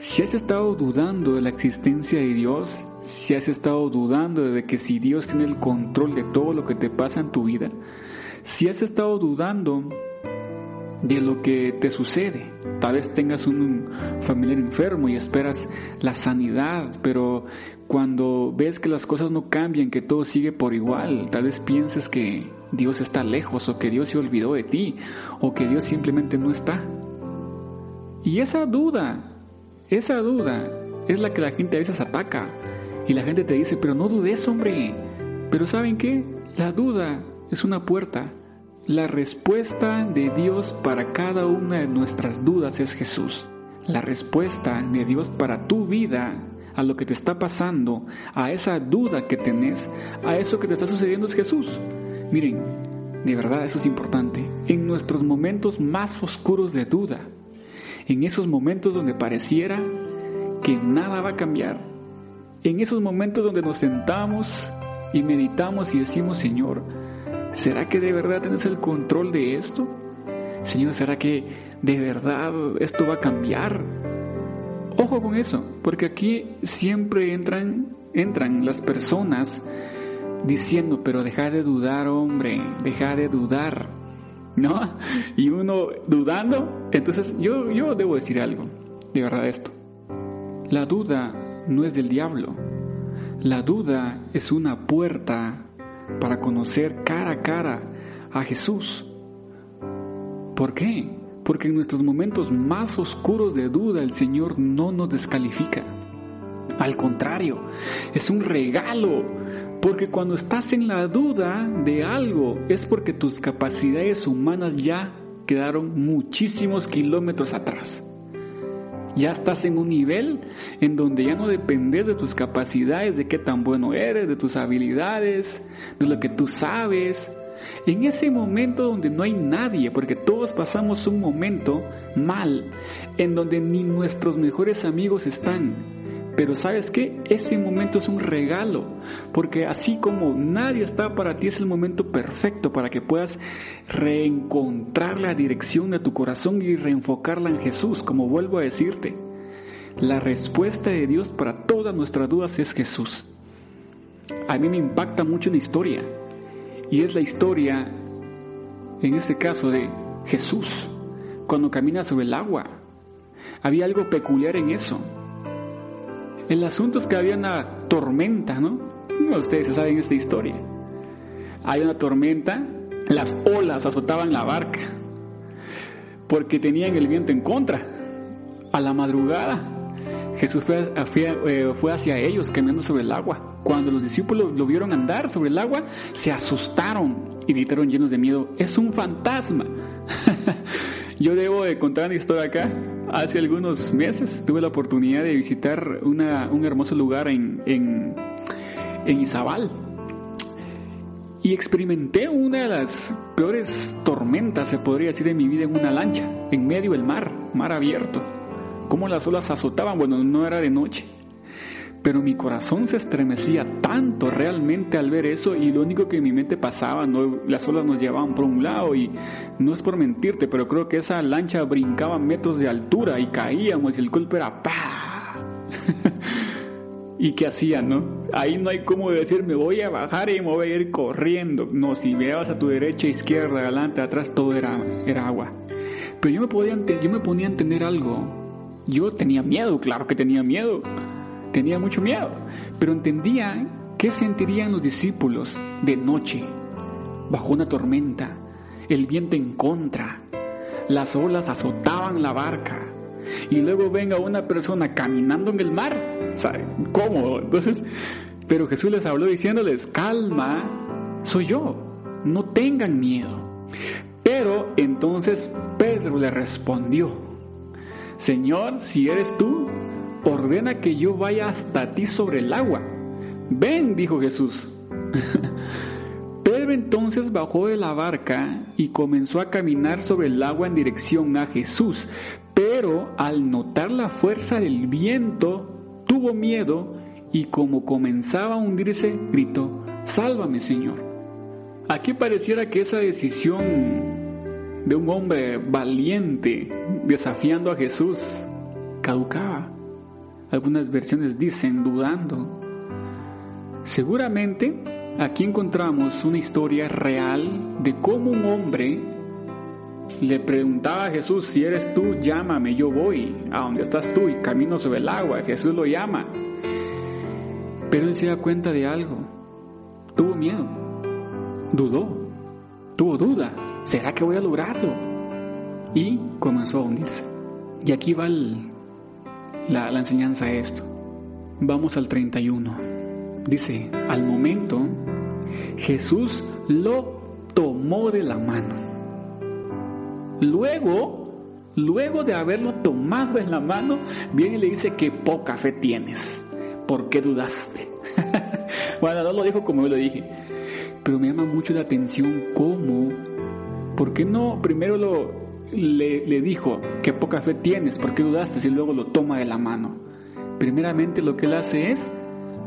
Si has estado dudando de la existencia de Dios, si has estado dudando de que si Dios tiene el control de todo lo que te pasa en tu vida, si has estado dudando de lo que te sucede. Tal vez tengas un familiar enfermo y esperas la sanidad, pero cuando ves que las cosas no cambian, que todo sigue por igual, tal vez pienses que Dios está lejos o que Dios se olvidó de ti o que Dios simplemente no está. Y esa duda, esa duda es la que la gente a veces ataca y la gente te dice, pero no dudes hombre. Pero ¿saben qué? La duda es una puerta la respuesta de Dios para cada una de nuestras dudas es Jesús. La respuesta de Dios para tu vida, a lo que te está pasando, a esa duda que tenés, a eso que te está sucediendo es Jesús. Miren, de verdad eso es importante. En nuestros momentos más oscuros de duda, en esos momentos donde pareciera que nada va a cambiar, en esos momentos donde nos sentamos y meditamos y decimos, Señor, ¿Será que de verdad tienes el control de esto? Señor, ¿será que de verdad esto va a cambiar? Ojo con eso, porque aquí siempre entran, entran las personas diciendo, pero deja de dudar, hombre, deja de dudar, ¿no? Y uno dudando, entonces yo, yo debo decir algo, de verdad esto. La duda no es del diablo, la duda es una puerta para conocer cara a cara a Jesús. ¿Por qué? Porque en nuestros momentos más oscuros de duda el Señor no nos descalifica. Al contrario, es un regalo, porque cuando estás en la duda de algo es porque tus capacidades humanas ya quedaron muchísimos kilómetros atrás. Ya estás en un nivel en donde ya no dependes de tus capacidades, de qué tan bueno eres, de tus habilidades, de lo que tú sabes. En ese momento donde no hay nadie, porque todos pasamos un momento mal, en donde ni nuestros mejores amigos están, pero sabes qué? Ese momento es un regalo, porque así como nadie está para ti, es el momento perfecto para que puedas reencontrar la dirección de tu corazón y reenfocarla en Jesús, como vuelvo a decirte. La respuesta de Dios para todas nuestras dudas es Jesús. A mí me impacta mucho una historia, y es la historia, en este caso, de Jesús, cuando camina sobre el agua. Había algo peculiar en eso el asunto es que había una tormenta, ¿no? ustedes saben esta historia. Hay una tormenta, las olas azotaban la barca porque tenían el viento en contra. A la madrugada, Jesús fue, eh, fue, hacia ellos caminando sobre el agua. Cuando los discípulos lo vieron andar sobre el agua, se asustaron y gritaron llenos de miedo, es un fantasma. Yo debo de contar una historia acá hace algunos meses tuve la oportunidad de visitar una, un hermoso lugar en, en, en Izabal y experimenté una de las peores tormentas, se podría decir, en mi vida en una lancha, en medio del mar, mar abierto. Cómo las olas azotaban, bueno, no era de noche, pero mi corazón se estremecía tanto realmente al ver eso y lo único que en mi mente pasaba, no, las olas nos llevaban por un lado y no es por mentirte, pero creo que esa lancha brincaba metros de altura y caíamos y el golpe era ¡pa! ¿Y qué hacía, no? Ahí no hay como decir me voy a bajar y me voy a ir corriendo. No, si veas a tu derecha, izquierda, adelante, atrás, todo era, era agua. Pero yo me, podía, yo me ponía a entender algo. Yo tenía miedo, claro que tenía miedo tenía mucho miedo, pero entendía qué sentirían los discípulos de noche, bajo una tormenta, el viento en contra, las olas azotaban la barca y luego venga una persona caminando en el mar, ¿sabe? ¿Cómo? Entonces, pero Jesús les habló diciéndoles, calma, soy yo, no tengan miedo. Pero entonces Pedro le respondió, Señor, si eres tú, ordena que yo vaya hasta ti sobre el agua. Ven, dijo Jesús. Pedro entonces bajó de la barca y comenzó a caminar sobre el agua en dirección a Jesús, pero al notar la fuerza del viento, tuvo miedo y como comenzaba a hundirse, gritó, Sálvame, Señor. Aquí pareciera que esa decisión de un hombre valiente desafiando a Jesús caducaba. Algunas versiones dicen dudando. Seguramente aquí encontramos una historia real de cómo un hombre le preguntaba a Jesús, si eres tú, llámame, yo voy a donde estás tú y camino sobre el agua. Jesús lo llama. Pero él se da cuenta de algo. Tuvo miedo. Dudó. Tuvo duda. ¿Será que voy a lograrlo? Y comenzó a hundirse. Y aquí va la, enseñanza a esto. Vamos al 31. Dice, al momento Jesús lo tomó de la mano. Luego, luego de haberlo tomado en la mano, viene y le dice que poca fe tienes. ¿Por qué dudaste? bueno, no lo dijo como yo lo dije, pero me llama mucho la atención cómo ¿por qué no primero lo, le, dijo que poca fe tienes? ¿Por qué dudaste? Y luego lo toma de la mano. Primeramente lo que él hace es,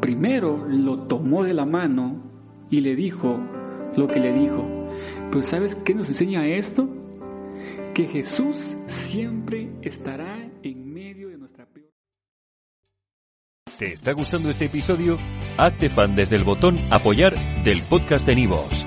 primero lo tomó de la mano y le dijo lo que le dijo. Pero ¿sabes qué nos enseña esto? Que Jesús siempre estará en medio de nuestra peor. ¿Te está gustando este episodio? Hazte fan desde el botón apoyar del podcast de Nivos.